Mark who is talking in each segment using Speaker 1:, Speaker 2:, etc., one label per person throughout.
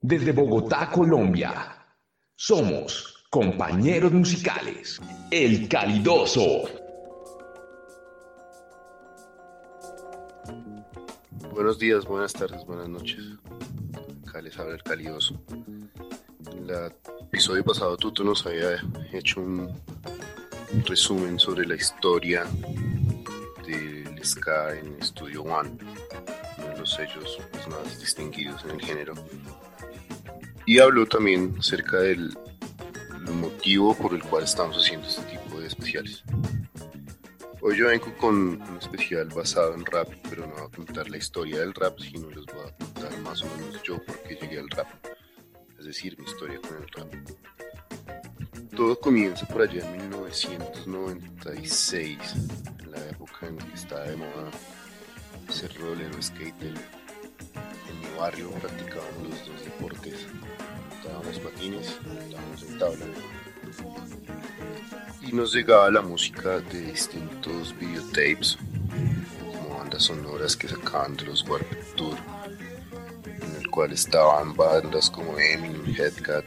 Speaker 1: Desde Bogotá, Colombia, somos compañeros musicales, El Calidoso.
Speaker 2: Buenos días, buenas tardes, buenas noches. Acá les habla El Calidoso. En el episodio pasado Tuto nos había hecho un, resumen sobre la historia del ska en Studio One, uno de los sellos pues, más distinguidos en el género. Y habló también acerca del motivo por el cual estamos haciendo este tipo de especiales. Hoy yo vengo con un especial basado en rap, pero no voy a contar la historia del rap, sino les voy a contar más o menos yo por qué llegué al rap, es decir, mi historia con el rap. Todo comienza por allá en 1996, en la época en que estaba de moda ser rolero, skater. En mi barrio practicábamos los dos deportes, montábamos patines, montábamos en tabla y nos llegaba la música de distintos videotapes, como bandas sonoras que sacaban de los Warped Tour, en el cual estaban bandas como Eminem, Headcat,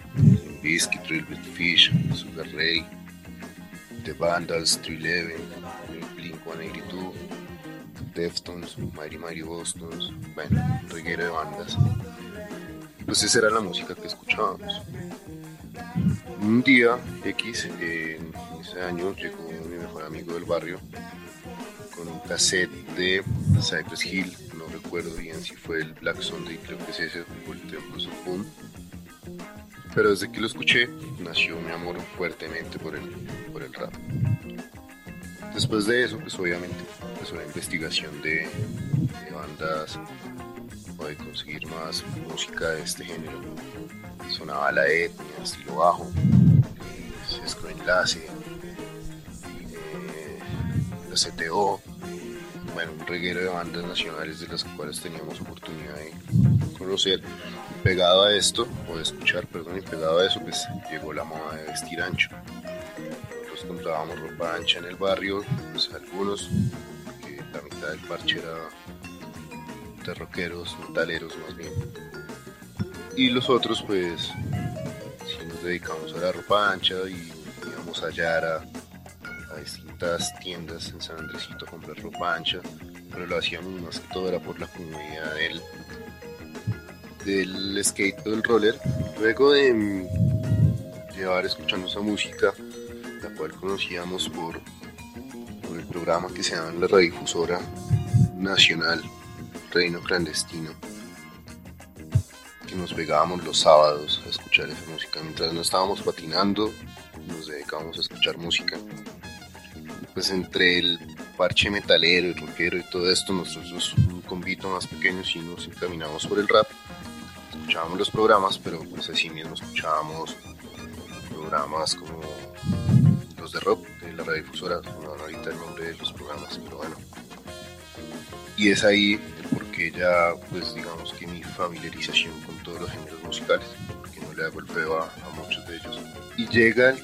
Speaker 2: Biscuit, Drillbit Fish, Sugar Ray, The Vandals, 311, Blink 182, Deftones, Mighty Mighty Bostons, bueno, un reguero de bandas. Pues esa era la música que escuchábamos. Un día X, en ese año, llegó mi mejor amigo del barrio con un cassette de Cypress Hill, no recuerdo bien si fue el Black Sunday, creo que es ese, o el. Pero desde que lo escuché, nació mi amor fuertemente por el, por el rap. Después de eso, pues obviamente empezó la investigación de, bandas o de conseguir más música de este género. Sonaba la etnia, estilo bajo, Sesco Enlace, eh, la CTO, bueno, un reguero de bandas nacionales de las cuales teníamos oportunidad de conocer. Pegado a esto, o de escuchar, perdón, y pegado a eso, pues llegó la moda de vestir ancho. Nosotros comprábamos ropa ancha en el barrio, pues algunos, del parche era de rockeros, metaleros más bien. Y los otros, pues, sí nos dedicamos a la ropa ancha y íbamos a hallar a, a distintas tiendas en San Andresito a comprar ropa ancha, pero lo hacíamos más que todo era por la comunidad del, del skate o del roller. Luego de llevar escuchando esa música, la cual conocíamos por, el programa que se llama la radiodifusora nacional Reino Clandestino, que nos pegábamos los sábados a escuchar esa música. Mientras no estábamos patinando, nos dedicábamos a escuchar música. Pues entre el parche metalero y rockero y todo esto, nosotros un convito más pequeño sí nos encaminamos por el rap. Escuchábamos los programas, pero pues así mismo escuchábamos programas como de rock de la radiodifusora, no ahorita el nombre de los programas, pero bueno. Y es ahí el porqué ya, pues digamos que mi familiarización con todos los géneros musicales, porque no le hago el feo a, a muchos de ellos. Y llega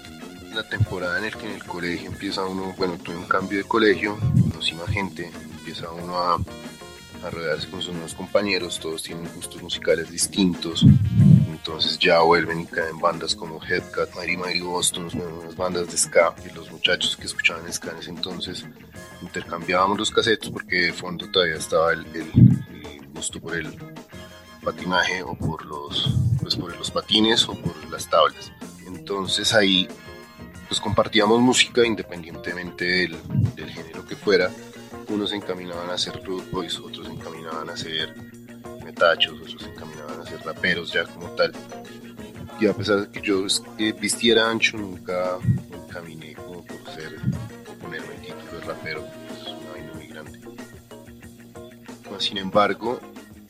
Speaker 2: la temporada en el que en el colegio empieza uno, bueno, tuve un cambio de colegio, conocí más gente, empieza uno a, a rodearse con sus nuevos compañeros, todos tienen gustos musicales distintos, entonces ya vuelven y caen bandas como Headcat, Mighty Mighty Boston, unas bandas de ska, y los muchachos que escuchaban ska en ese entonces intercambiábamos los casetos porque de fondo todavía estaba el, el, el gusto por el patinaje o por los pues por los patines o por las tablas. Entonces ahí pues compartíamos música independientemente del, del género que fuera. Unos se encaminaban a hacer root boys, otros se encaminaban a hacer metachos, otros encaminaban a ser raperos ya como tal. Y a pesar de que yo vistiera ancho, nunca caminé como por ser o ponerme el título de rapero, es una vaina muy grande. Sin embargo,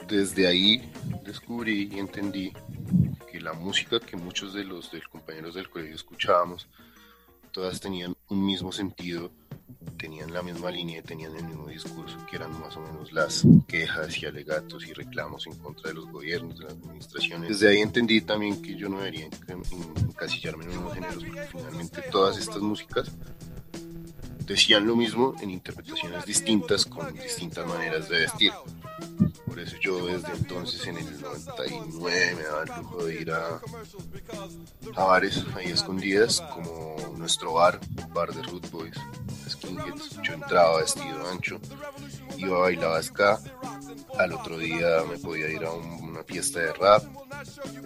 Speaker 2: desde ahí descubrí y entendí que la música que muchos de los compañeros del colegio escuchábamos, todas tenían un mismo sentido tenían la misma línea, tenían el mismo discurso, que eran más o menos las quejas y alegatos y reclamos en contra de los gobiernos, de las administraciones. Desde ahí entendí también que yo no debería encasillarme en unos géneros, porque finalmente todas estas músicas decían lo mismo en interpretaciones distintas, con distintas maneras de vestir. Por eso yo desde entonces, en el 99, me daba el lujo de ir a, a bares ahí escondidas, como nuestro bar, bar de Root Boys, Skinheads. Yo entraba vestido ancho, iba a bailar ska, al otro día me podía ir a una fiesta de rap,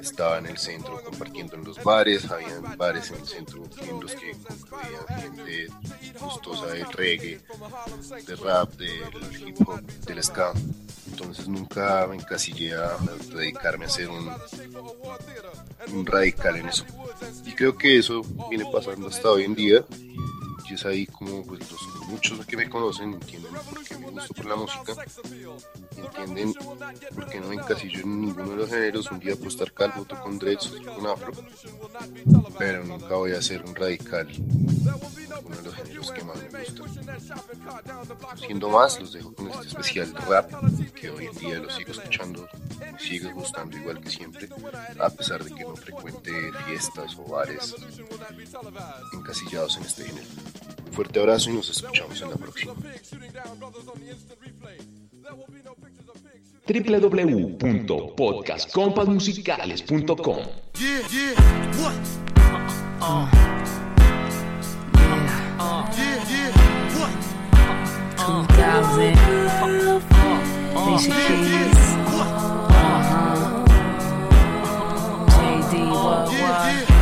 Speaker 2: estaba en el centro compartiendo en los bares, había bares en el centro en los que concluían gente gustosa del reggae, de rap, del hip hop, del ska. Entonces nunca me encasillé a dedicarme a ser un radical en eso. Y creo que eso viene pasando hasta hoy en día y es ahí como pues, los, muchos que me conocen entienden por qué me gusto por la música, entienden por qué no me encasillo en ninguno de los géneros, un día puedo estar calvo, otro con dreads, otro con afro, pero nunca voy a ser un radical uno de los géneros que más me gustan. Siendo más, los dejo con este especial rap, que hoy en día lo sigo escuchando, me sigue gustando igual que siempre, a pesar de que no frecuente fiestas o bares encasillados en este género. Fuerte abrazo y nos escuchamos en la próxima.
Speaker 1: www.podcastcompasmusicales.com
Speaker 3: Yeah, yeah, what? Uh, yeah, yeah, yeah, what?
Speaker 4: 2000. Alicia Keys. Uh-huh. JD, what,
Speaker 3: Yeah,
Speaker 4: what?
Speaker 3: yeah, what?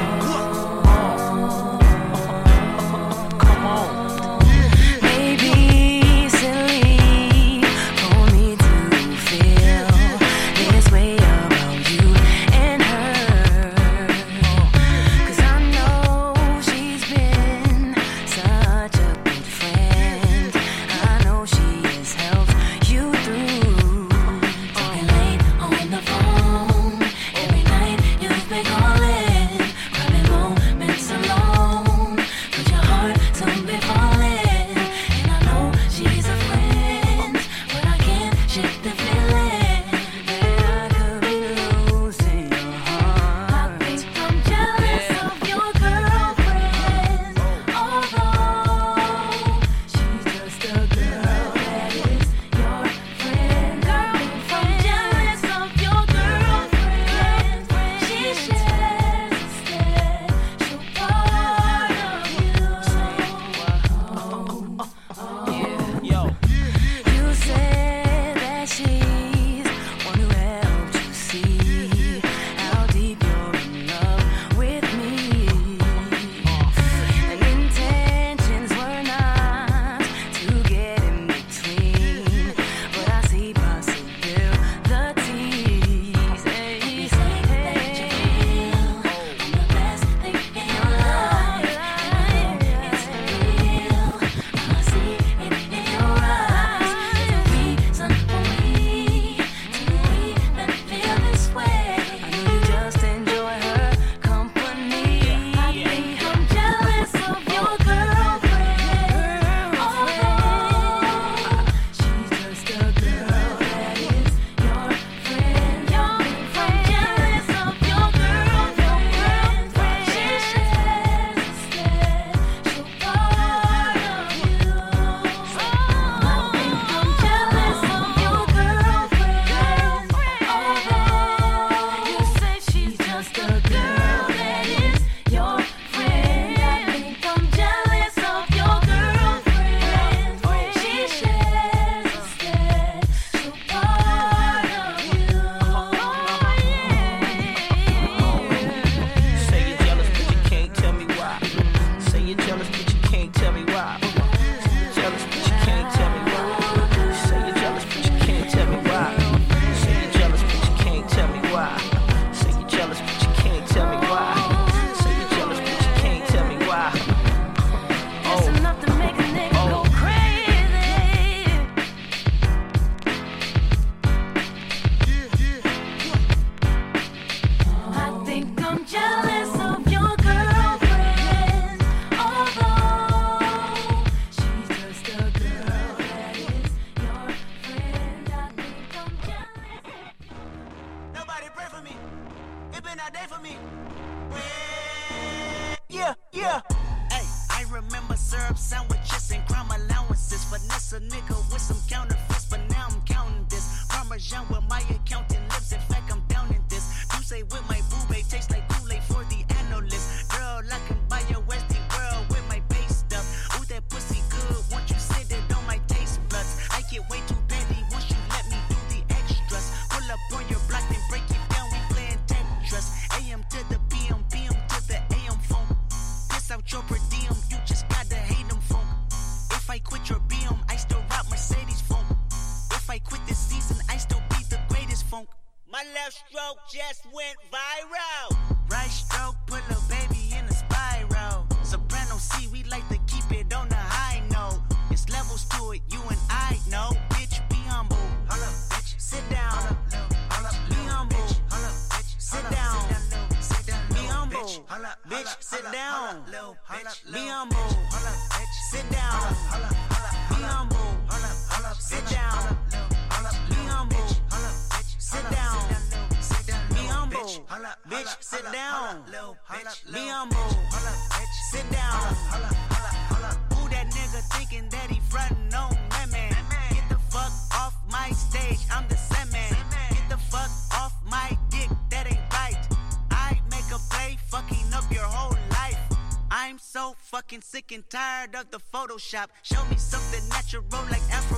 Speaker 5: Fucking sick and tired of the Photoshop. Show me something natural like Afro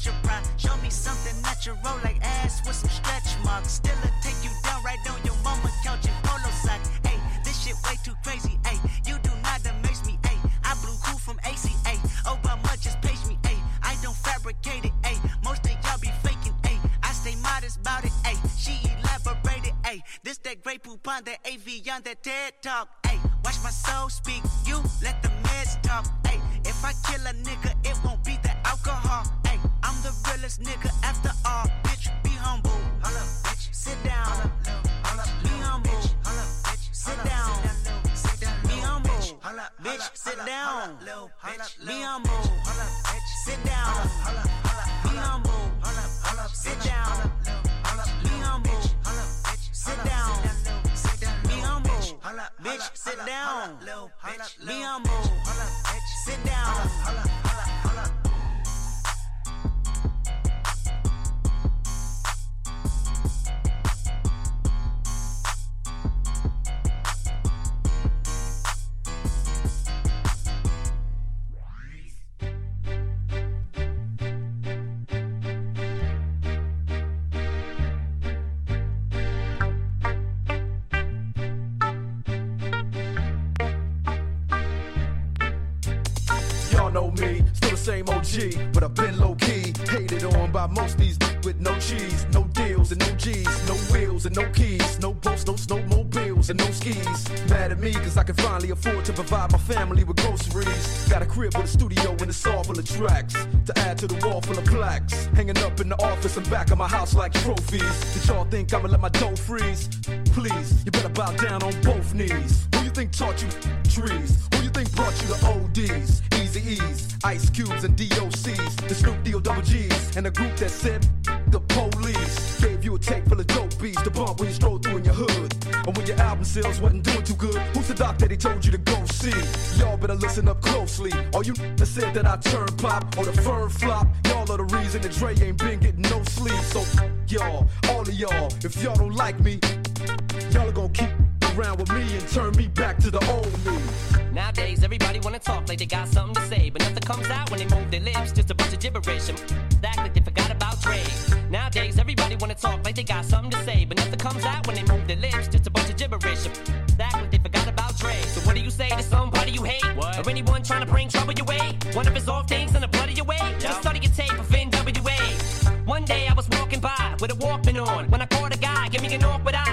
Speaker 5: with your pride. Show me something natural like ass with some stretch marks. Still a take you down right on your mama couch in polo socks. Hey, this shit way too crazy. Hey, you do not amaze me. Hey, I blew cool from ACA. Obama just page me. Hey, I don't fabricate it. Hey, most of y'all be faking. Hey, I stay modest about it. Hey, she elaborated. Hey, this that great poop on that AV on that TED talk. Hey, watch my soul speak. You let the meds talk. Hey, if I kill a nigga, it won't be the alcohol. Hey, I'm the realest nigga after all. Bitch, be humble. bitch. Sit down. Be humble. Bitch, Sit down. Be humble. Bitch, sit down. Be humble. Sit down. Be humble. Sit down. Bitch, sit down. Be humble. Sit down.
Speaker 6: By most these with no cheese, no deals and no G's, no wheels and no keys, no boats, no snowmobiles and no skis. Mad at me cause I can finally afford to provide my family with groceries. Got a crib with a studio and a saw full of tracks to add to the wall full of plaques. Hanging up in the office and back of my house like trophies. Did y'all think I'ma let my dough freeze? Please, you better bow down on both knees. Who you think taught you trees? Who you think brought you the ODs? Easy E's, Ice Cubes, and DOCs. The Snoop Deal Double G's, and a group that said the police. Gave you a tape full of dope beats to bump when you stroll through in your hood. And when your album sales wasn't doing too good, who's the doc that he told you to go see? Y'all better listen up closely. All you that said that I turn pop or the firm flop, y'all are the reason that Dre ain't been getting no sleep. So y'all, all of y'all, if y'all don't like me, y'all are gonna keep around with me and turn me back to the old me.
Speaker 7: Nowadays, everybody wanna talk like they got something to say, but nothing comes out when they move their lips. Just a bunch of gibberish and act like they forgot about Dre. Nowadays, everybody wanna talk like they got something to say, but nothing comes out when they move their lips. Just a bunch of gibberish and act like they forgot about Dre. So what do you say to somebody you hate, or anyone trying to bring trouble your way? One of his off things in the blood of your way. Just study your tape of NWA. One day I was walking by with a Walkman on when I caught a guy, give me an awkward eye.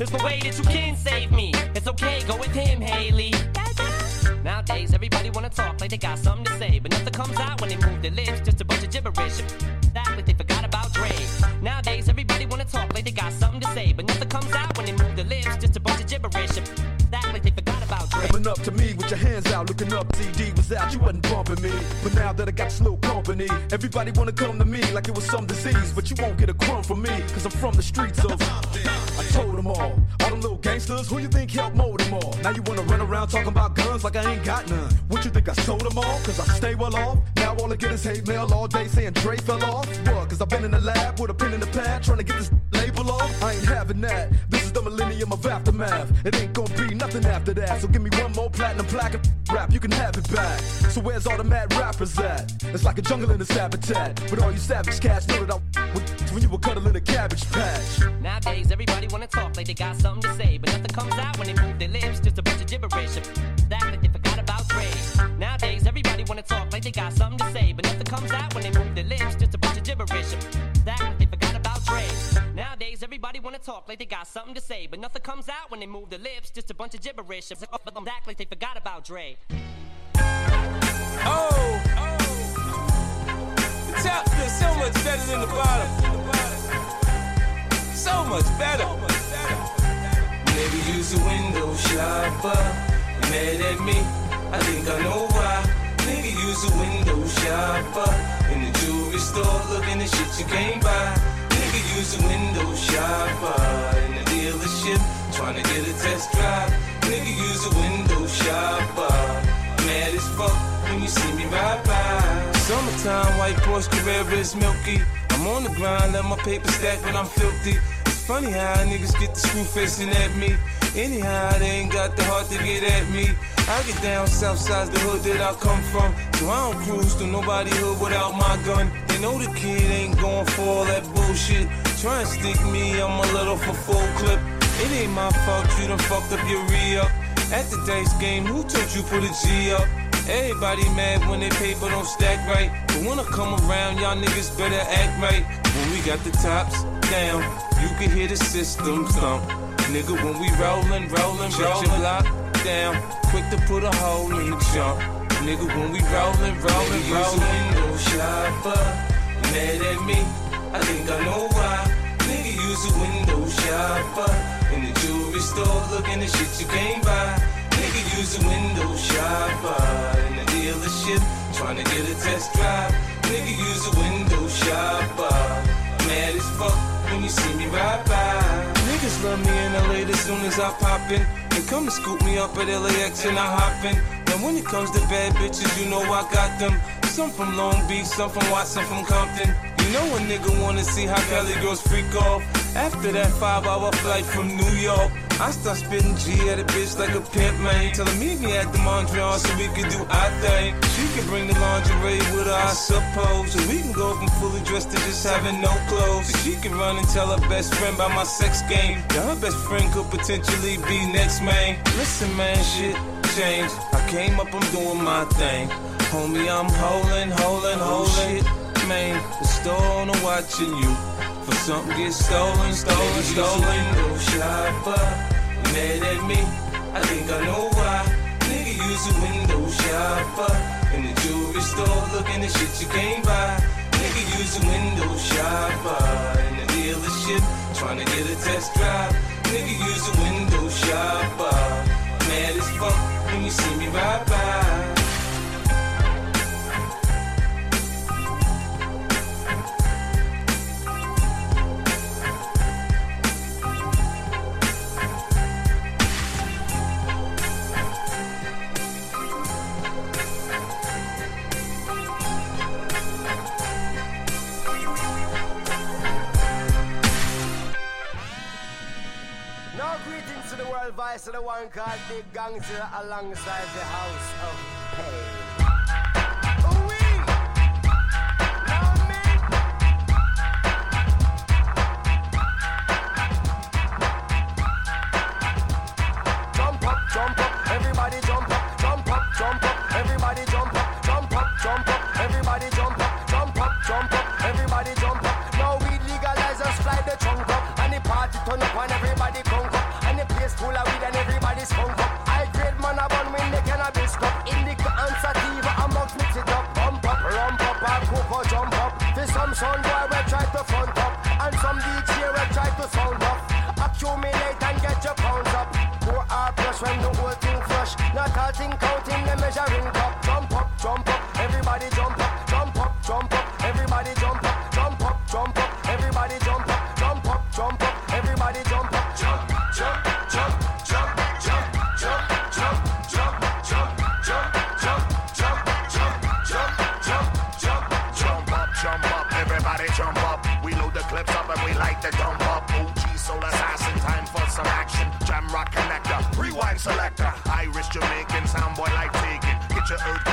Speaker 7: There's no way that you can save me. It's okay, go with him, Haley. Nowadays, everybody wanna talk like they got something to say, but nothing comes out when they move their lips. Just a bunch of gibberish. That like they forgot about Dre. Nowadays, everybody wanna talk like they got something to say, but nothing comes out when they move their lips. Just a bunch of gibberish. That like they forgot about Dre.
Speaker 6: Coming up to me with your hands out, looking up. CD was out, you wasn't bumping me. But now that I got slow company, everybody wanna come to me like it was some disease. But you won't get a crumb from me, cause I'm from the streets of. I told them all, all them little gangsters, who you think helped mold them all? Now you wanna run around talking about guns like I ain't got none. What you think I sold them all? Cause I stay well off. Now all I get is hate mail all day saying Dre fell off. What? Cause I've been in the lab with a pen in the pad trying to get this label off. I ain't having that. This the millennium of aftermath. It ain't gonna be nothing after that. So give me one more platinum plaque and rap, you can have it back. So where's all the mad rappers at? It's like a jungle in its habitat. But all you savage cats know that I when you were cuddling a cabbage patch.
Speaker 7: Nowadays, everybody wanna talk like they got something to say, but nothing comes out when they move their lips. Just a bunch of gibberish. That like they forgot about Dre. Nowadays, everybody wanna talk like they got something to say, but nothing comes out when they move their lips. Just a bunch of gibberish. That Everybody wanna talk like they got something to say, but nothing comes out when they move their lips. Just a bunch of gibberish. But them back like they forgot about Dre.
Speaker 8: Oh, the top feels so much better than the bottom. So much better. Maybe use a window shopper. Mad at me? I think I know why. Nigga use a window shopper. In the jewelry store looking at shit you can't buy. Use a window shopper. In the dealership trying to get a test drive. Nigga use a window shopper. Mad as fuck when you see me ride by. Summertime, white Porsche Carrera is milky. I'm on the grind, let my paper stack when I'm filthy. Funny how niggas get the screw facing at me. Anyhow, they ain't got the heart to get at me. I get down south side the hood that I come from. So I don't cruise to nobody hood without my gun. They know the kid ain't going for all that bullshit. Try and stick me, I'm a little for full clip. It ain't my fault you done fucked up your re-up. At the dice game, who told you put a G up? Everybody mad when they paper don't stack right. But when I come around, y'all niggas better act right. When we got the tops down, you can hear the system thump. Nigga, when we rollin', rollin', rollin', your block down, quick to put a hole in the jump. Nigga, when we rollin', rollin', rollin', window shopper, mad at me. I think I know why. Nigga, use a window shopper in the jewelry store, looking at shit you can't buy. Nigga, use a window shopper uh, in the dealership, trying to get a test drive. Nigga, use a window shopper. Uh, mad as fuck when you see me ride by. Niggas love me in LA as soon as I pop in. They come to scoop me up at LAX and I hop in. Now when it comes to bad bitches, you know I got them. Some from Long Beach, some from Watson, from Compton. You know a nigga wanna see how Cali girls freak off. After that five hour flight from New York, I start spitting G at a bitch like a pimp, man. Tell her meet me at the Montreal so we can do our thing. She can bring the lingerie with her, I suppose. So we can go from fully dressed to just having no clothes. So she can run and tell her best friend about my sex game. Now her best friend could potentially be next, man. Listen, man, shit changed. I came up, I'm doing my thing. Homie, I'm holding, holding, oh, holding. Shit, man, the store owner watching you. For something gets stolen, stolen, stolen. Window shopper, mad at me. I think I know why. Nigga use a window shopper in the jewelry store, looking at shit you can't buy. Nigga use a window shopper in the dealership, trying to get a test drive. Nigga use a window shopper. Mad as fuck when you see me ride by.
Speaker 9: Vice of the one called Big Gangster alongside the house of pain.
Speaker 10: Some boy will try to front up, and some DJ will try to sound up. Accumulate and get your pounds up. Pour our plus when the whole thing flush. Not all thing counting the measuring cup.
Speaker 9: to
Speaker 11: open.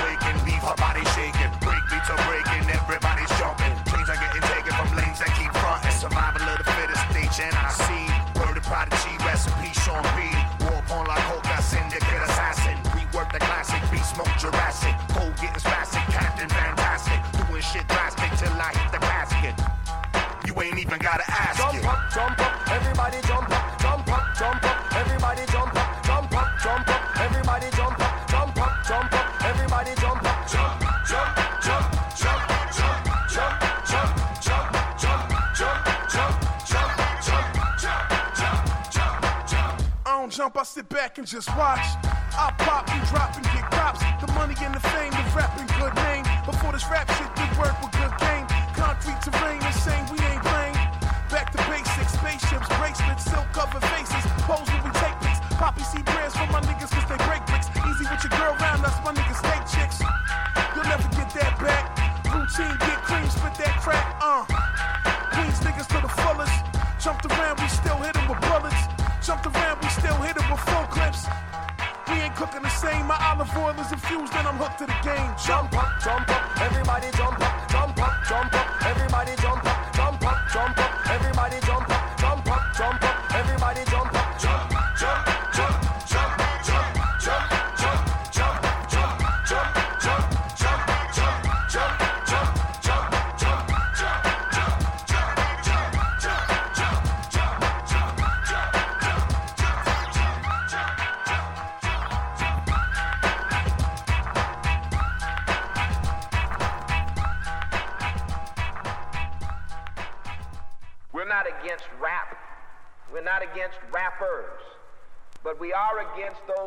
Speaker 11: can just watch.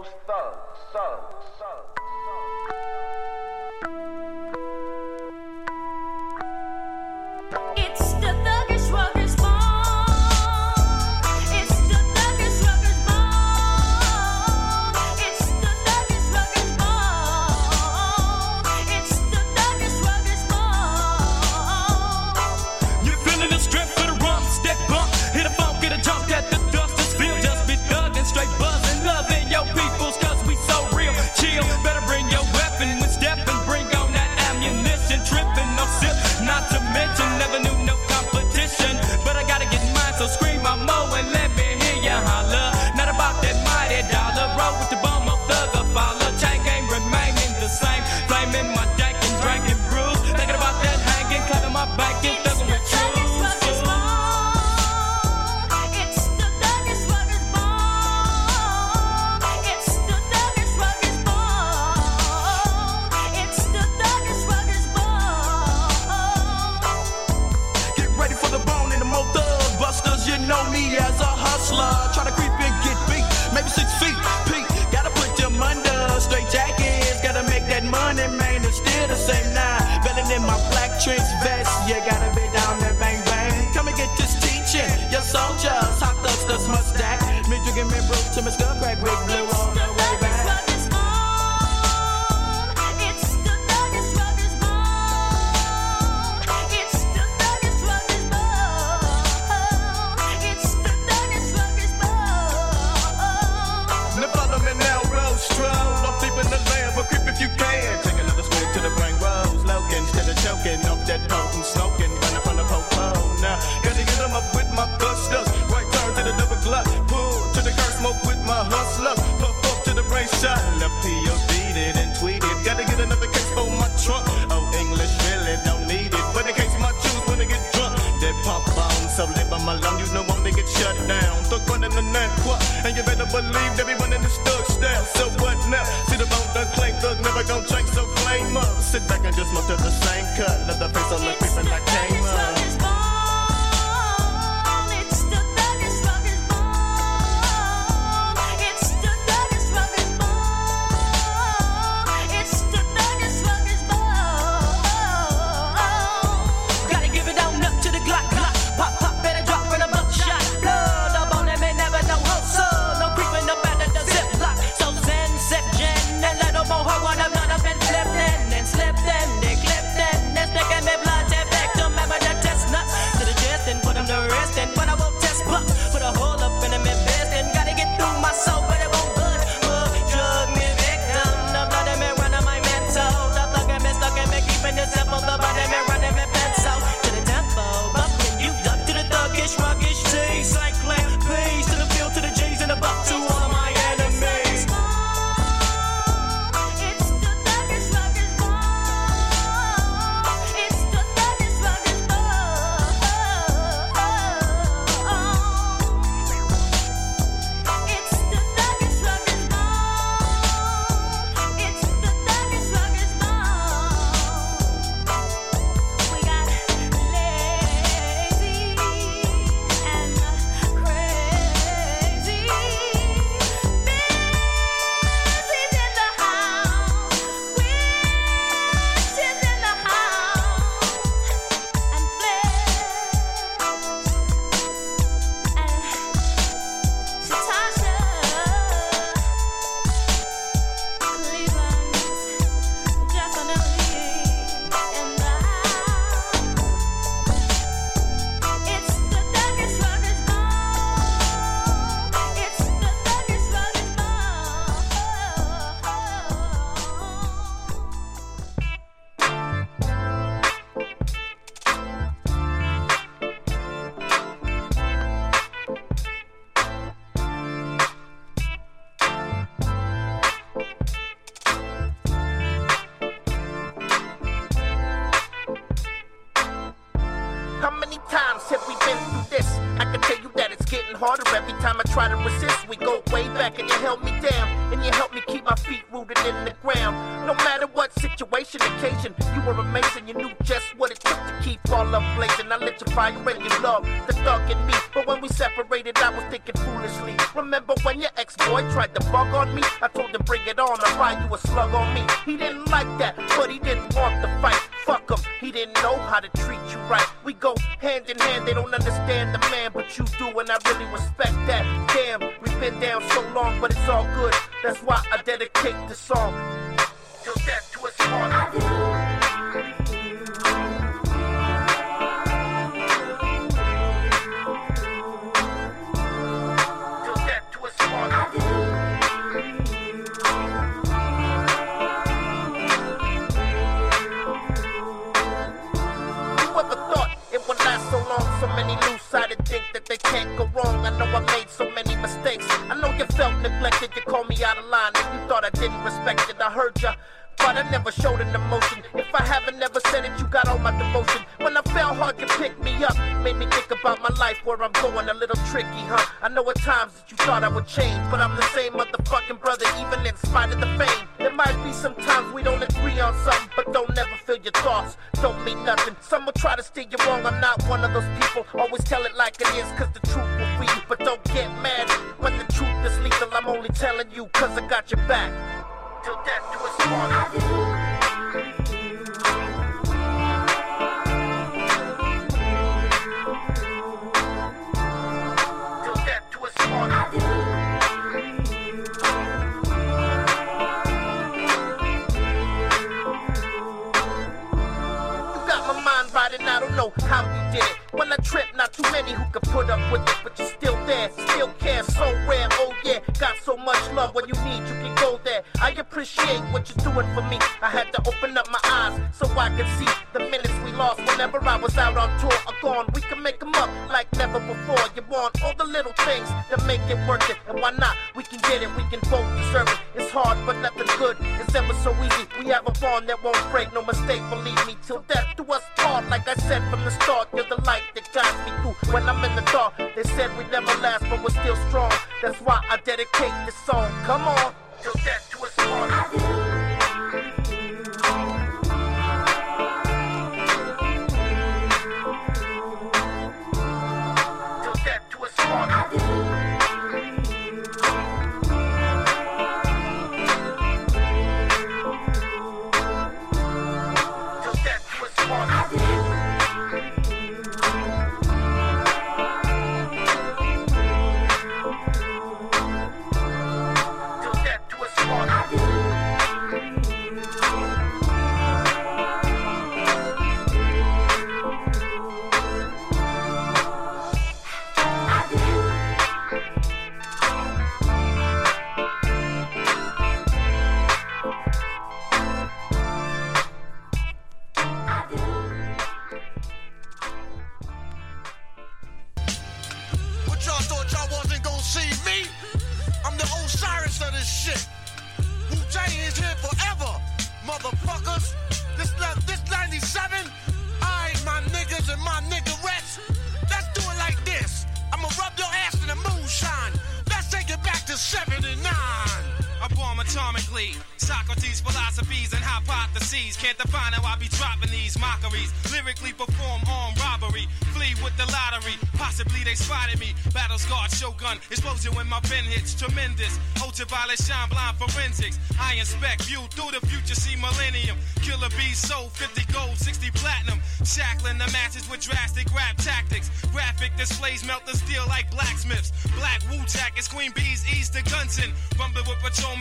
Speaker 3: those thugs, thugs.
Speaker 12: To
Speaker 7: bug
Speaker 13: on me? I told him bring it on, I'll ride you a slug on me. He didn't like that, but he didn't want the fight. Fuck him, he didn't know how to treat you right. We go hand in hand, they don't understand the man, but you do, and I really respect that. Damn, we've been down so long, but it's all good. That's why I dedicate this song. Till death to us part. Can't go wrong. I know I made so many mistakes. I know you felt neglected. You called me out of line. If you thought I didn't respect it, I heard ya. But I never showed an emotion. If I haven't never said it, you got all my devotion. When I fell hard, you picked me up. Made me think about my life, where I'm going a little tricky, huh? I know at times that you thought I would change, but I'm the same motherfucking brother, even in spite of the fame. There might be some times we don't agree on something, don't never feel your thoughts. Don't mean nothing. Some will try to steer you wrong. I'm not one of those people. Always tell it like it is, cause the truth will free you. But don't get mad when the truth is lethal. I'm only telling you, cause I got your back. Till death do us part. Know how you did it. When I trip, not too many who could put up with it, but you're still there, still care, so rare. Oh yeah, got so much love. When you need, you can go there. I appreciate what you're doing for me. I had to open up my eyes so I could see the minutes we lost whenever I was out on tour or gone. We can make them up like never before. You want all the little things that make it worth it, and why not? We can get it, we can both deserve it. It's hard, but nothing good. It's ever so easy. We have a bond that won't break, no mistake. Believe me, till death do us part. Like I said from the start, you're When I'm in the dark, they said we'd never last, but we're still strong. That's why I dedicate this song. Come on, till death do us part.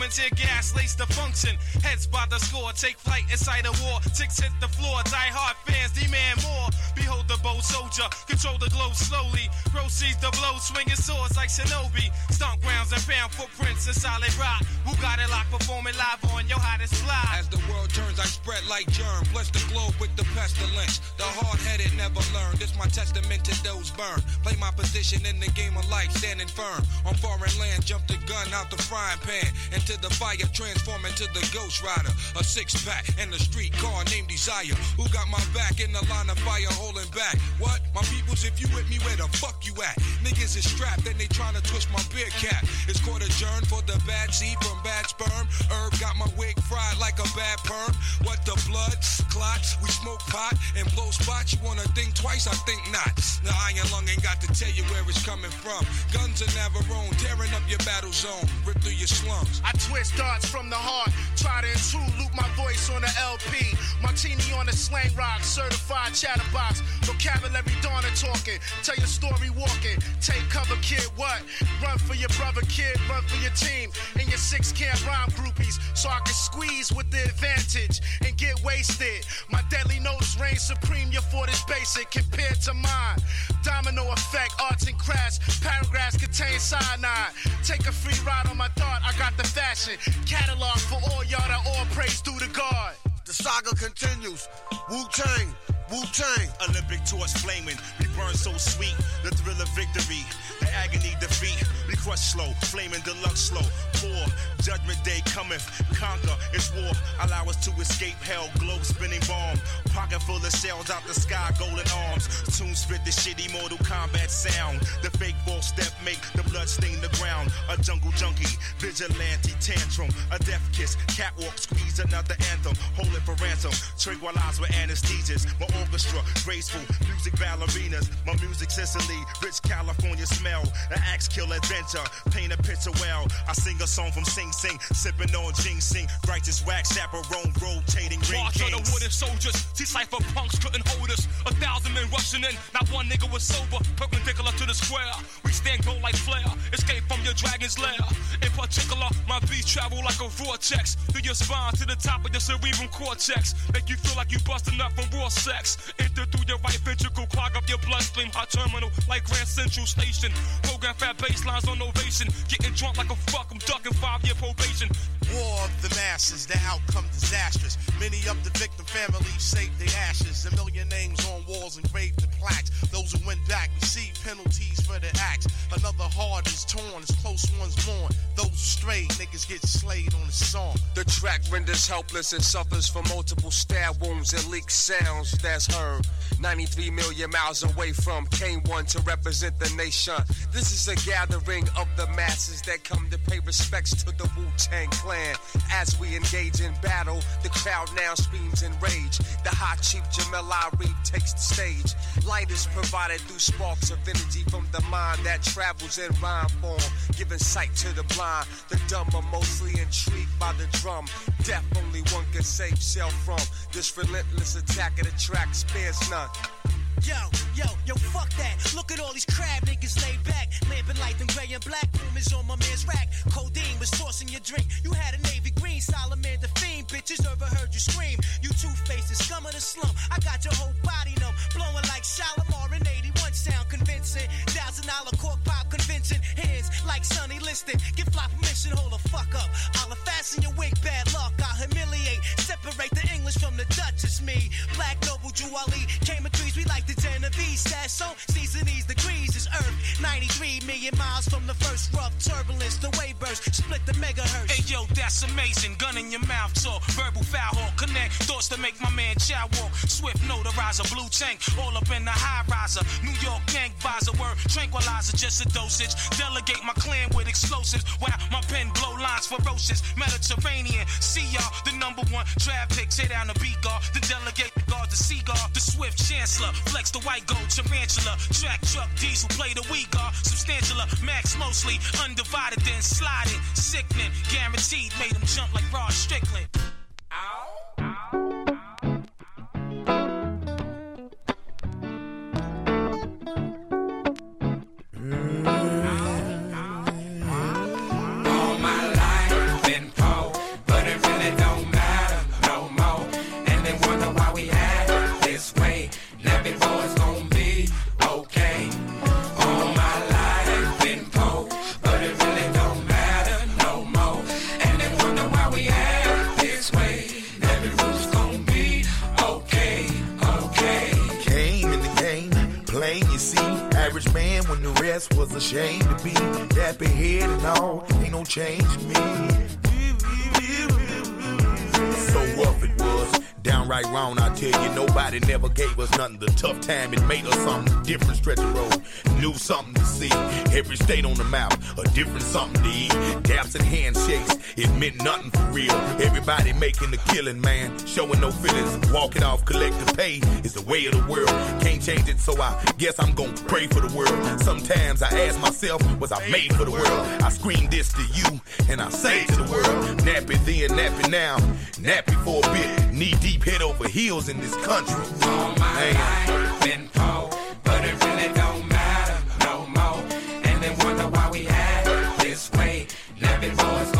Speaker 14: Patrolmen, tear gas, lace the function. Heads by the score, take flight inside a war. Ticks hit the floor, die hard fans demand more. Bold soldier, control the glow slowly. Proceeds the blow, swinging swords like shinobi. Stomp grounds and found footprints in solid rock. Who got it locked, performing live on your hottest fly.
Speaker 15: As the world turns, I spread like germ. Bless the globe with the pestilence. The hard-headed never learn. This my testament to those burn. Play my position in the game of life, standing firm. On foreign land, jump the gun out the frying pan. Into the fire, transform into the ghost rider. A six-pack and a street car named Desire. Who got my back in the line of fire holding back? What? My peoples, if you with me, where the fuck you at? Niggas is strapped and they tryna twist my beer cap. It's court adjourned for the bad seed from bad sperm. Herb got my wig fried like a bad perm. What the blood? Clots. We smoke pot and blow spots. You wanna think twice? I think not. The iron lung ain't got to tell you where it's coming from. Guns are Navarone, tearing up your battle zone. Rip through your slums.
Speaker 3: I twist darts from the heart. Try to intrude, loop my voice on the LP. Martini on the slang rock, certified chatterbox. Vocabulary Donna talking. Tell your story walking. Take cover, kid. What? Run for your brother, kid. Run for your team. And your six camp rhyme groupies. So I can squeeze with the advantage and get wasted. My deadly notes reign supreme. Your fort is basic compared to mine. Domino effect, arts and crafts. Paragraphs contain cyanide. Take a free ride on my thought. I got the fashion. Catalog for all y'all that all praise through the God.
Speaker 16: The saga continues. Wu Tang, Wu Tang.
Speaker 17: Olympic torch flaming, we burn so sweet. The thrill of victory, the agony defeat. We crush slow, flaming deluxe slow. Poor judgment day cometh, conquer. It's war. Allow us to escape hell. Globe spinning bomb, pocket full of shells out the sky, golden arms. Tune spit the shitty Mortal Kombat sound. The fake false step make the blood stain the ground. A jungle junkie, vigilante tantrum, a death kiss, catwalk squeeze another anthem. Hold it for ransom. Tranquilize with anesthesias. Orchestra, graceful music ballerinas. My music Sicily, rich California smell. An axe kill adventure, paint a picture well. I sing a song from Sing Sing, sipping on ginseng. Righteous wax chaperone, rotating ring
Speaker 14: March of the wooden soldiers. See cypher punks couldn't hold us. A thousand men rushing in. Not one nigga was sober. Perpendicular to the square. We stand gold like flare. Escape from your dragon's lair. In particular, my beats travel like a vortex. Through your spine to the top of your cerebral cortex. Make you feel like you busting up from raw sex. Enter through your right ventricle. Clog up your bloodstream. Hot terminal like Grand Central Station. Program fat baselines on ovation. Getting drunk like a fuck. I'm ducking five year probation.
Speaker 16: War of the masses, the outcome disastrous. Many of the victim families saved their ashes. A million names on walls engraved in plaques. Those who went back receive penalties for their acts. Another heart is torn as close ones mourn. Those strayed niggas get slayed on the song.
Speaker 18: The track renders helpless and suffers from multiple stab wounds and leaked sounds heard. 93 million miles away from K1 to represent the nation. This is a gathering of the masses that come to pay respects to the Wu Tang Clan. As we engage in battle, the crowd now screams in rage. The hot chief Jamel Irief takes the stage. Light is provided through sparks of energy from the mind that travels in rhyme form, giving sight to the blind. The dumb are mostly intrigued by the drum. Death only one can save self from. This relentless attack of the track spares none.
Speaker 19: Yo, yo, yo, fuck that. Look at all these crab niggas laid back. Lamping light in gray and black. Room is on my man's rack. Codeine was tossing your drink. You had a navy green, the fiend. Bitches never heard you scream. You two faces, scum of the slum. I got your whole body numb. Blowing like Shalimar in 81 sound convincing. Thousand dollar cork pop convincing. Hands like Sonny Liston. Get fly permission, hold the fuck up. I'll fasten your wig, bad luck. I'll humiliate. Separate the English from the Dutch. It's me. Black Noble Juwali. Came in trees, we like the Genovese. That's so season these degrees is Earth. 93 million miles from the first rough turbulence. The wave burst. Split the megahertz.
Speaker 14: Hey yo,
Speaker 20: that's amazing. Gun in your mouth talk. Verbal foul hawk. Connect thoughts to make my man chow walk. Swift notarizer. Blue tank. All up in the high riser. New York gang visor. Word tranquilizer. Just a dosage. Delegate my clan with explosives. While my pen blow lines ferocious. Mediterranean. See y'all. The number one draft pick. Tear down the B guard. The delegate the guard the seagull. The swift chancellor. Flex the white gold tarantula. Track truck diesel. Play the we guard. Substantial. Max mostly. Undivided then sliding. Sickening. Guaranteed. Made him jump like Rod Strickland.
Speaker 21: Change me. You, nobody never gave us nothing. The tough time it made us something different. Stretch the road, knew something to see. Every state on the map, a different something to eat. Daps and handshakes, it meant nothing for real. Everybody making the killing, man, showing no feelings. Walking off collective pay is the way of the world. Can't change it, so I guess I'm gonna pray for the world. Sometimes I ask myself, was I made for the world? I scream this to you, and I say to the world, nappy then, nappy now, nappy for a bit, knee deep, head over heels in this country.
Speaker 15: All my life been poor, but it really don't matter no more. And they wonder why we this way. Before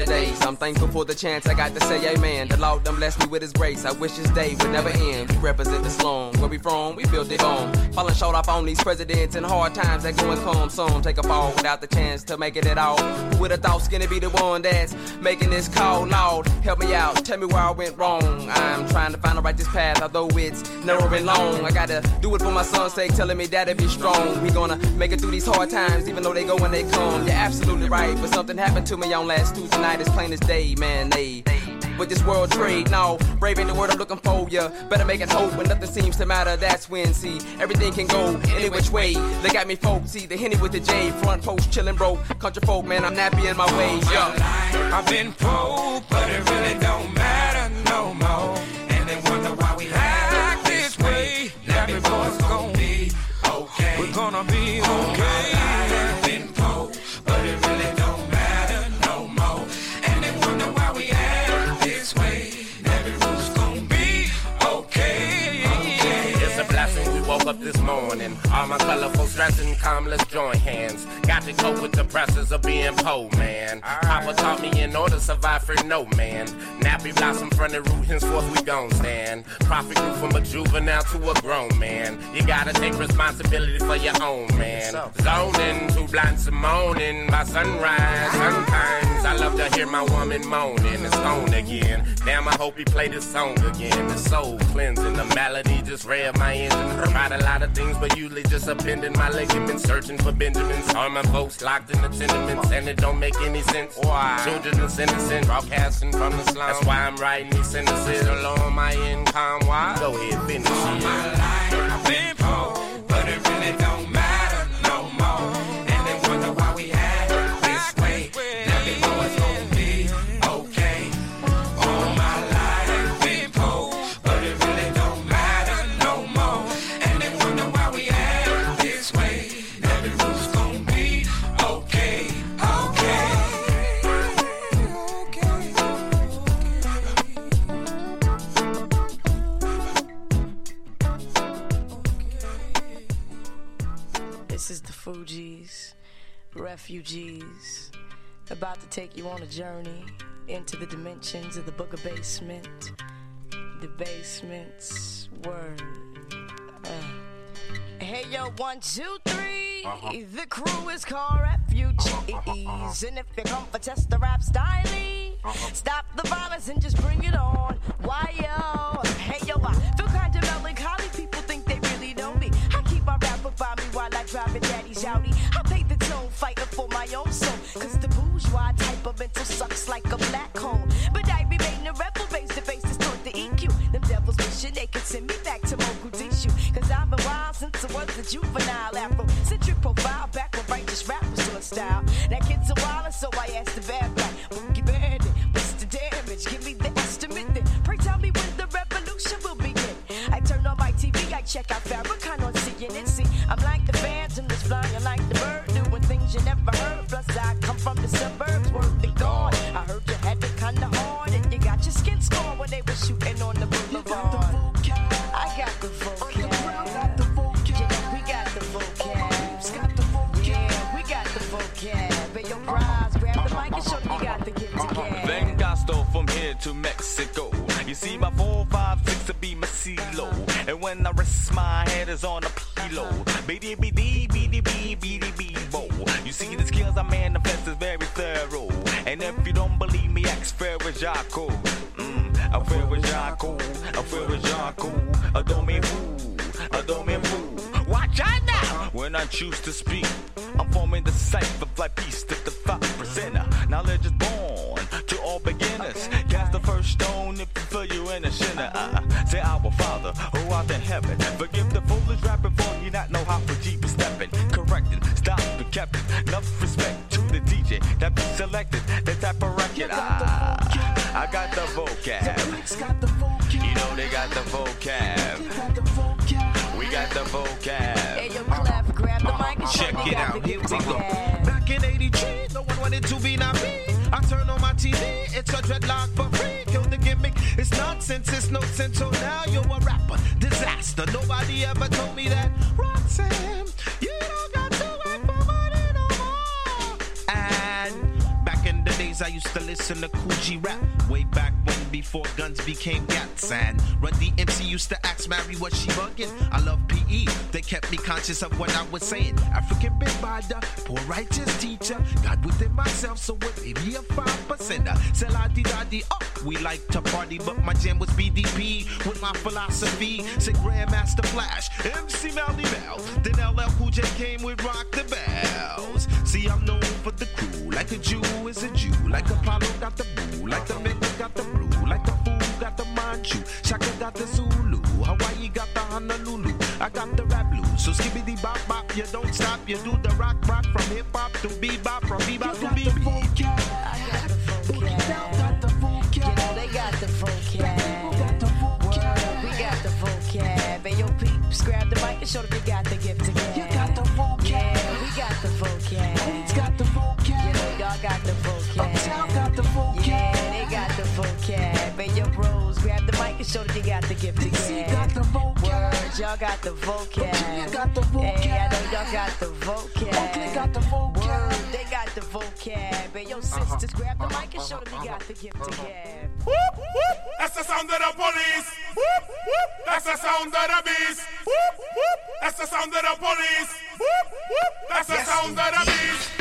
Speaker 22: I'm thankful for the chance I got to say amen. The Lord done blessed me with his grace. I wish this day would never end. We represent the slum. Where we from, we built it home. Falling short off on these presidents and hard times that go and come. Some take a fall without the chance to make it at all. Who would have thought Skinny be the one that's making this call? Lord, help me out. Tell me where I went wrong. I'm trying to find the righteous path, although it's narrow and long. I gotta do it for my son's sake, telling me that be strong. We gonna make it through these hard times, even though they go when they come. You're absolutely right, but something happened to me on last Tuesday night. It's plain as day, man. They with this world trade, no brave ain't the word I'm looking for. Ya better make it hope when nothing seems to matter. That's when see everything can go any which way. They got me folks, see the henny with the J, front post chillin' bro. Country folk, man, I'm nappy in my ways. Yeah.
Speaker 15: I've been poor, but it really don't matter
Speaker 23: morning. All my colorful stressing, come, let's join hands. Got to cope with the pressures of being poor, man. Papa taught me in order to survive for no man. Nappy blossom from the root, henceforth we gon' stand. Profit grew from a juvenile to a grown man. You gotta take responsibility for your own, man. Zoning, too blind to moaning by sunrise. Sometimes I love to hear my woman moaning. It's on again. Damn, I hope he play this song again. The soul cleansing, the melody just rev my engine. Tried a lot of things, but usually just appending my ligaments. Searching for Benjamins. All my folks locked in the tenements, and it don't make any sense. Why? Children is innocent, broadcasting from the slum. That's why I'm writing these sentences along my income. Why? Go ahead, finish
Speaker 24: to take you on a journey into the dimensions of the Book of Basement, the basement's word. Uh. Hey yo, one, two, three.
Speaker 25: Uh-huh.
Speaker 24: The crew is called refugees, and if you come for test the rap style, Stop the violence and just bring it on. Why yo? Hey yo, I feel kinda melancholy. People think they really know me. I keep my rap book by me while I drive a daddy shouty. I pay the tone, fighting for my own soul. Cause the bourgeois type of mental sucks like a black hole. But I remain a rebel, face to face, distort the EQ. Them devils wishing they could send me back to Mogadishu. Cause I've been wild since I was a juvenile Afro-centric profile, back when righteous rap was a style. That kid's a wilder, so I asked the bad black boogie bandit, what's the damage? Give me the estimate then. Pray tell me when the revolution will begin. I turn on my TV, I check out Farrakhan on CNN. See, I'm like the phantom that's flying from the suburbs, word to gone. I heard you had it kinda hard, and you got your skin scorn when they were shooting on the boulevard. I got the vocab. Yeah, we got the vocab. Yeah, we got the vocab. Hey, yo, Pras, grab the mic and show me you got the gift to gab. Uh-huh.
Speaker 26: Vengasto from here to Mexico. And when I rest my head is on a pillow. BD BD BD BD BD bo. You see the skills I manifest is very thorough. And if you don't believe me, ask Ferrajaco. Mm, I Ferrajaco, I Ferrajaco. Adore me who, adore me who. Watch out now! When I choose to speak, I'm forming the cipher like peace to the five percenter. Knowledge is born to all beginners. Cast the first stone if you feel you in a sinner. Uh, say our Father who art in heaven. Forgive the foolish rapping for you not know how to Jeep is stepping. Correcting, stop the captain. Enough respect to the DJ that be selected. The type of record. Ah, I got the vocab. You know they got the vocab. We got the vocab.
Speaker 24: Hey, yo, Clef, grab the mic and
Speaker 5: Check it out. Here we go. Back in 83, no one wanted to be not me. I turn on my TV, it's a dreadlock for free. Gimmick, it's nonsense, it's no sense. So now you're a rapper, disaster. Nobody ever told me that. Roxanne, you don't got to work for money no more. And back in the days, I used to listen to Kool G Rap. Way back when, before guns became gats. And Run DMC used to ask Mary what she bugging. I love PE, they kept me conscious of what I was saying. African big the poor righteous teacher. God within myself, so it may be a five percenter. Sell di da di, oh, we like to party, but my jam was BDP with my philosophy. Say Grandmaster Flash, MC Melle Mel. Then LL Cool J came with Rock the Bells. See, I'm known for the crew, like a Jew is a Jew, like Apollo got the boo, like the Mecca got the got the Manchu, Shaka got the Zulu, Hawaii got the Honolulu, I got the rap blues. So skibbity bop bop, you don't stop, you do the rock rock from hip hop to bebop, from bebop to bebop.
Speaker 24: You know they got the vocab. Word, we got the vocab. And yo, peeps, grab the mic and show them they got the gift to gab. Show them they got the gift to gab. got the vocab. Word, y'all got the vocab. You got the vocab. Hey, I know y'all got the vocab. Oakley got the vocab. Word, they got the vocab. And yo, uh-huh. sisters, grab the uh-huh. mic and show them they uh-huh. got the gift to gab.
Speaker 11: That's the sound of the police. Whoop, whoop. That's the sound of the beast. Whoop, whoop. That's the sound of the police. Whoop, whoop. That's the sound of the beast.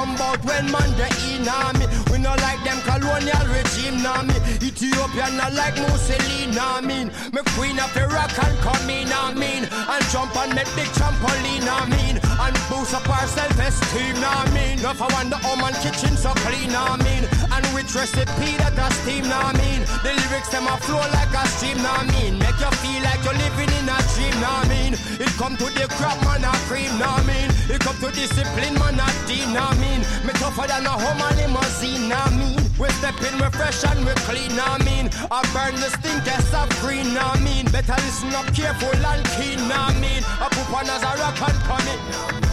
Speaker 11: Come out when man
Speaker 10: they in, I mean? We not like them colonial regime, what I mean? Not like Mussolini, what mean? Me queen of Iraq and come in, I mean? And jump on that big trampoline, what mean? And boost up our self-esteem, know what I mean? Enough of wonder how kitchen so clean, what mean? And which recipe that a steam, what mean? The lyrics them a flow like a stream, what mean? Make you feel like you're living in a dream, what mean? It come to the crap, man, a cream, I mean? It come to discipline, man, a team, know what I mean? Me tougher than a Hummer limousine, I mean? We step in, we fresh and we clean, I mean? I burn the of green, I mean? Better listen up careful and keen, I mean? I put on as a rock and come in.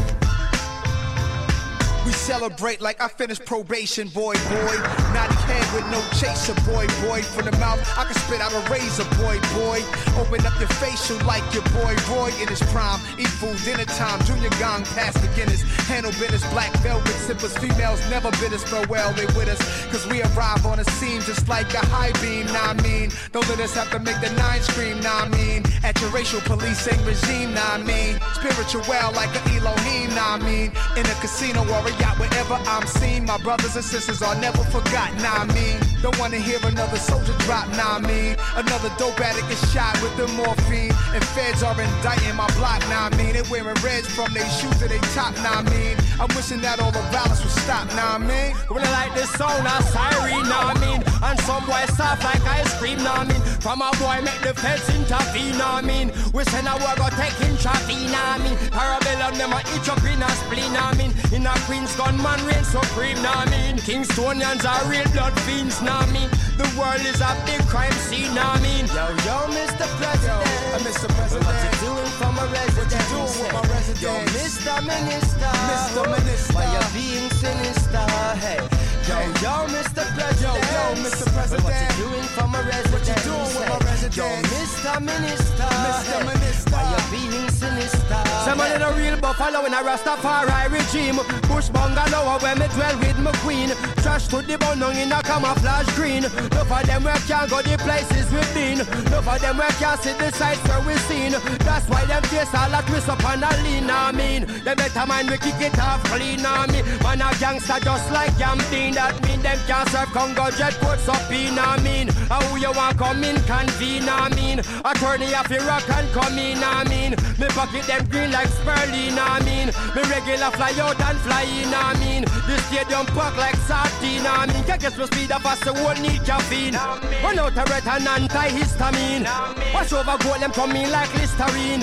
Speaker 27: Celebrate like I finished probation, boy, boy. Not a head with no chaser, boy, boy. From the mouth, I can spit out a razor, boy, boy. Open up your facial like your boy, Roy in his prime. Eat food, dinner time, junior gong past beginners. Handle business, black velvet sippers. Females never bid us farewell, they with us. Cause we arrive on the scene just like a high beam, nah, I mean. Don't let us have to make the nine scream, nah, I mean. At your racial policing regime, nah, I mean. Spiritual well like a Elohim, nah, I mean. In a casino or a yacht, wherever I'm seen. My brothers and sisters are never forgotten, I mean. Don't wanna hear another soldier drop, nah, I mean. Another dope addict is shot with the morphine. And feds are indicting my block, nah, I mean. They wearing reds from their shoes to their top, nah, I mean. I'm wishing that all the violence would stop, nah, I mean.
Speaker 10: I like this sound, a siren, what I mean? And some boy soft like ice cream, what I mean? From a boy make the feds intervene, what I mean? We send a war go take intravene, know what I mean? Parabellum them a itch up in a spleen, what I mean? In a Queen's gunman reign supreme, what I mean? Kingstonians are real blood fiends, I mean? The world is a big crime scene, know I mean? Yo, yo, Mr. President.
Speaker 27: Yo, uh, Mr. President.
Speaker 10: What you doing for my resident?
Speaker 27: What you doing with my resident?
Speaker 10: Yo, Mr. Minister.
Speaker 27: Mr. Minister.
Speaker 10: Why you being sinister? Hey. Yo, yo, Mr. President.
Speaker 27: Yo, yo, Mr. President.
Speaker 10: What you doing for my resident?
Speaker 27: What you doing with my resident?
Speaker 10: Yo, Mr. Minister.
Speaker 27: Mr. Minister.
Speaker 10: Why you being sinister? Someone in a real buffalo in a Rastafari regime. Bush bungalow where me dwell with my queen. Trash to the bone in a camouflage green. No for them where can't go the places we've been. No for them where can't see the sights where we've seen. That's why them face all that twist up and a lean, I mean. They better mind we kick it off clean, I mean. Man a gangster just like Yampin. That mean them can't serve Congo jet puts up in, I mean. How you want come in convene, I mean. Attorney of Iraq and come in, I mean. Me pocket them green like Sperlin, I mean. Me regular fly out and fly in, I mean. The stadium packed like sardine. I mean, can get no speed up as the world need caffeine. Run out of red and antihistamine. Wash over gold, them coming like Listerine.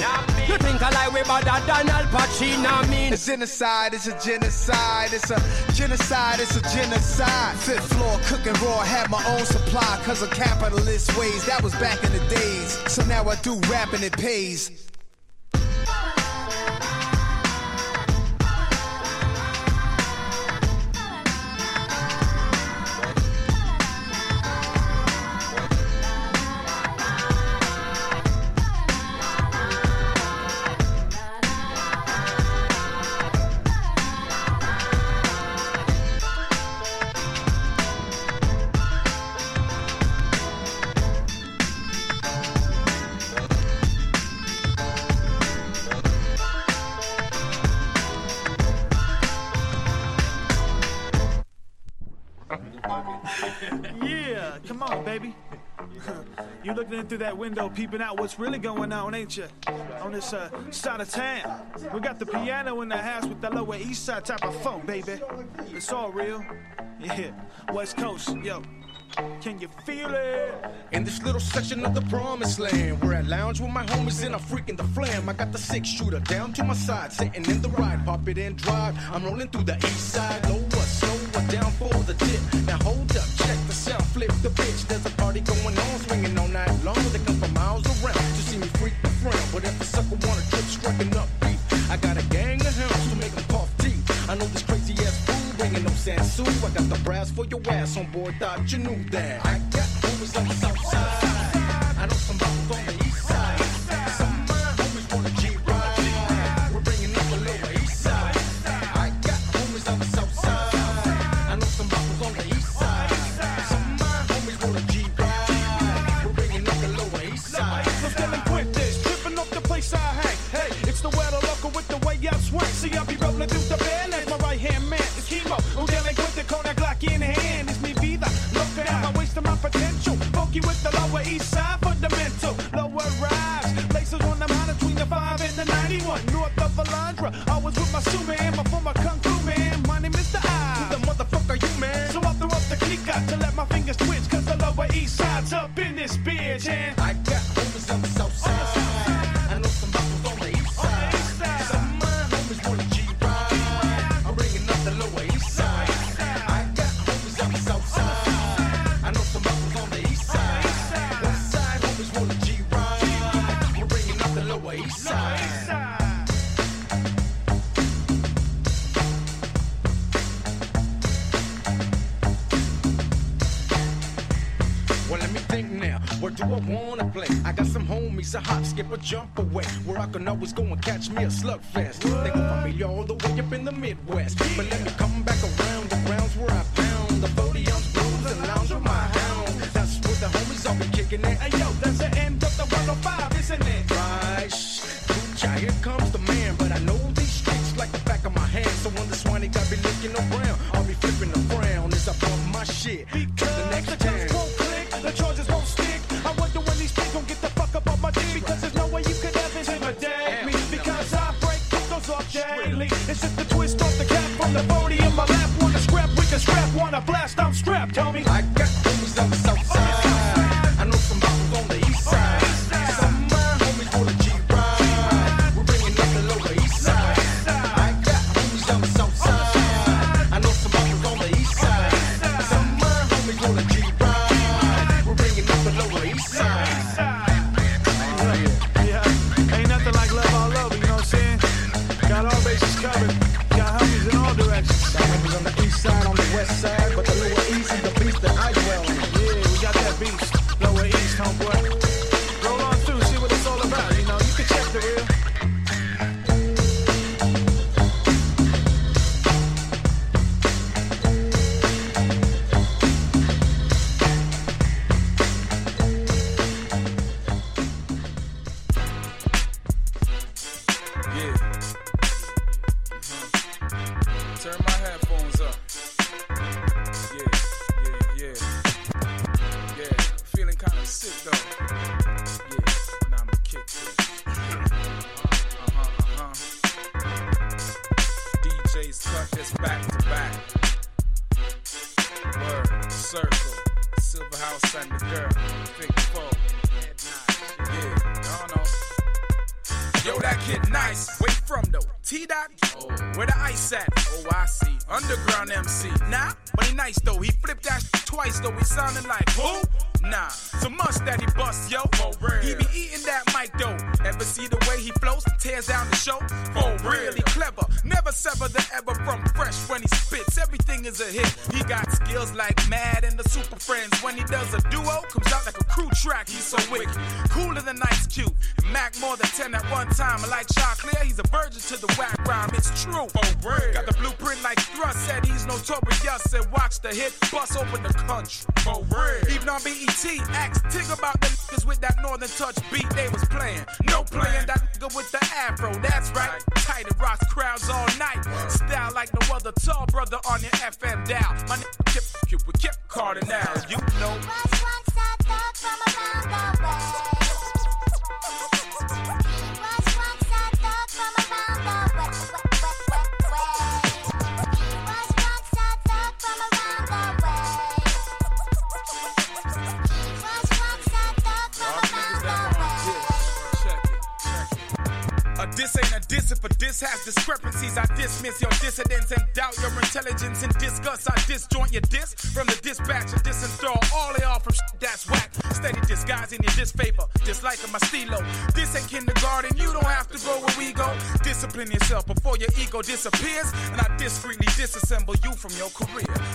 Speaker 10: You think I lie way better than Al Pacino? I mean,
Speaker 26: genocide is a genocide. It's a genocide. It's a genocide. Fifth floor cooking raw. Had my own supply cause of capitalist ways. That was back in the days. So now I do rap and it pays.
Speaker 28: Looking through that window, peeping out what's really going on, ain't you? On this uh, side of town. We got the piano in the house with the Lower East Side type of funk, baby. It's all real. Yeah, West Coast, yo. Can you feel it?
Speaker 6: In this little section of the promised land, where I lounge with my homies and I'm freaking the flam. I got the six shooter down to my side, sitting in the ride, pop it and drive. I'm rolling through the east side, lower, slower, down for the tip. Now hold up, check flip the bitch. There's a party going on, swinging all night long. They come from miles around to see me freak the frown. But if a sucker wanna trip, striking up beat, I got a gang of hounds to make them cough teeth. I know this crazy ass fool bringing no Sansu. I got the brass for your ass on board, thought you knew that. I got homies on the south side. A hop, skip, a jump away. Where I can always go and catch me a slugfest. They go familiar all the way up in the Midwest. But let me come
Speaker 29: Turn my headphones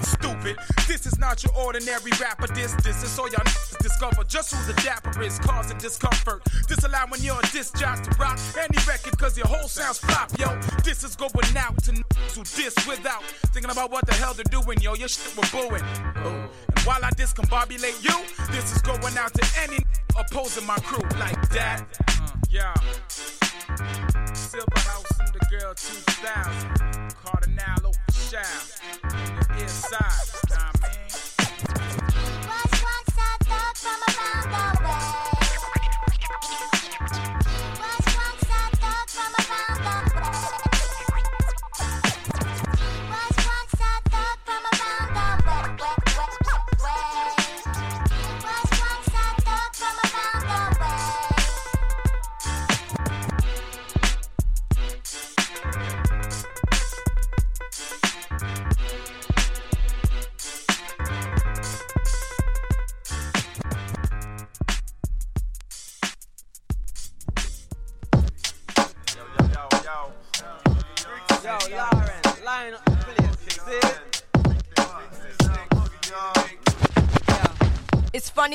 Speaker 29: Stupid, this is not your ordinary rapper. This, this is so y'all niggas discover just who the dapper is, causing discomfort. Disallowing your disc jock to rock any record, cause your whole sounds flop, yo. This is going out to niggas who diss without thinking about what the hell they're doing, yo. Your shit we're booing. And while I discombobulate you, this is going out to any opposing my crew like that. Uh, yeah. Silver House and the Girl 2000. Cardinal In your.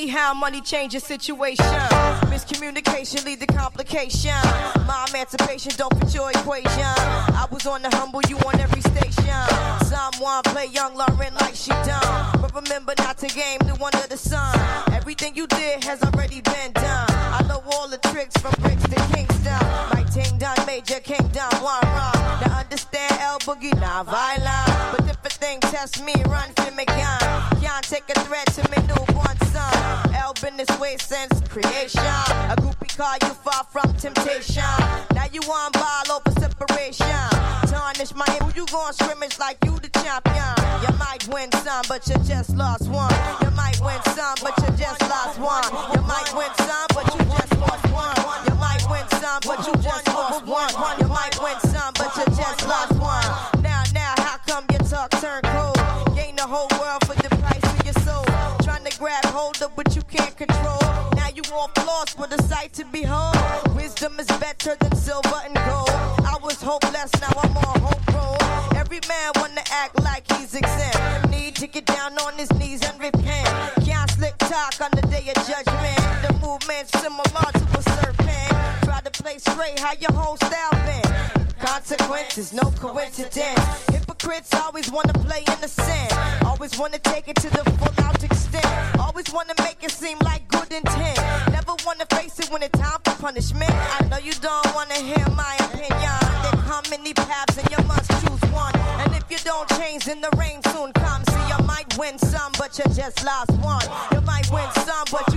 Speaker 24: Funny how money changes situation. Miscommunication lead to complication. My emancipation don't fit your equation. I was on the humble, you on every station. Someone play young Lauryn like she done. But remember not to game the one under the sun. Everything you did has already been done. I know all the tricks from bricks to Kingston. My ting done, major King kingdom, one wrong. Now understand L Boogie, not violent. But if a thing test me, run for me gun. Can't take a threat to me newborn El been this way since creation. A groupie call you far from temptation. Now you on ball over separation. Tarnish my who you gon' scrimmage like you the champion? You might win some, but you just lost one. You might win some, behold. Wisdom is better than silver and gold. I was hopeless, now I'm on hope roll. Every man wanna act like he's exempt. Need to get down on his knees and repent. Can't slick talk on the day of judgment. The movement's similar to a serpent. Try to play straight, how your whole style been. Consequences, no coincidence. Hypocrites always wanna play innocent. Always wanna take it to the full out extent. Always wanna make it seem like good intent. It when it's time for punishment. I know you don't wanna hear my opinion. There come many paths and you must choose one. And if you don't change, then the rain soon comes. See, you might win some, but you just lost one. You might win some, but you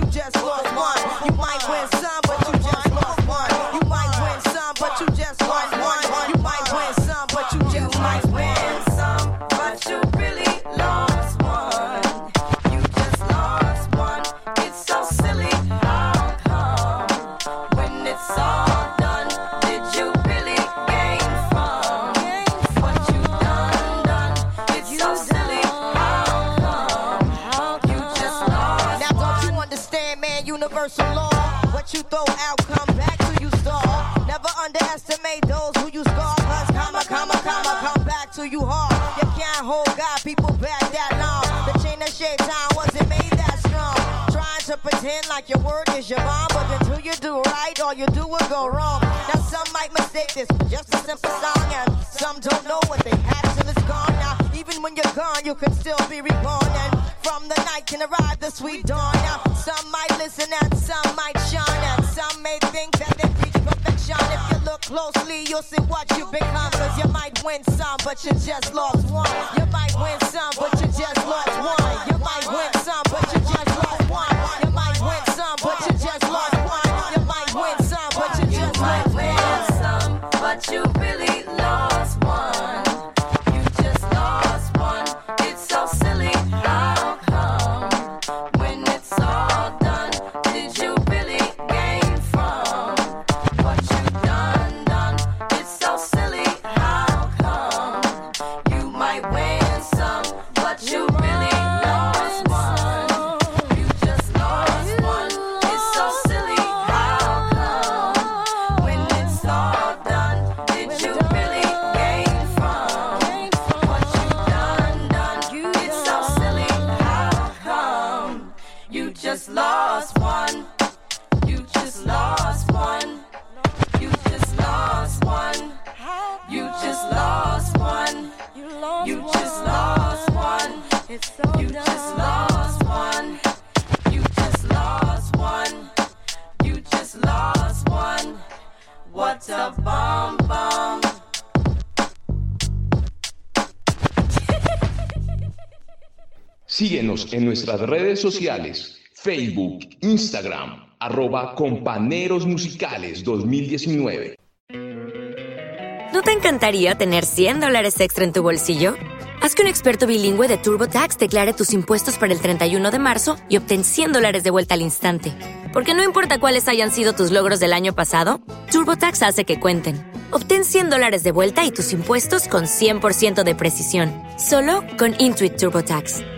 Speaker 24: Throw out, come back to you stall. Never underestimate those who you scar. Cause comma, comma, comma, come back to you hard. You can't hold God, people back that long. The chain of shaitan wasn't made that strong. Trying to pretend like your word is your bond, but until you do right, all you do will go wrong. Now some might mistake this for just a simple song, and some don't know what they had till it's gone. Now even when you're gone, you can still be reborn, and from the night can arrive the sweet dawn. Now some might listen and some closely, you'll see what you become. Cause you might win some, but you just lost one. You might win some, but you just lost one. You might win some, but you
Speaker 1: en nuestras redes sociales, Facebook, Instagram, arroba Companeros Musicales 2019.
Speaker 30: ¿No te encantaría tener 100 dólares extra en tu bolsillo? Haz que un experto bilingüe de TurboTax declare tus impuestos para el 31 de marzo y obtén 100 dólares de vuelta al instante. Porque no importa cuáles hayan sido tus logros del año pasado, TurboTax hace que cuenten. Obtén 100 dólares de vuelta y tus impuestos con 100% de precisión, solo con Intuit TurboTax.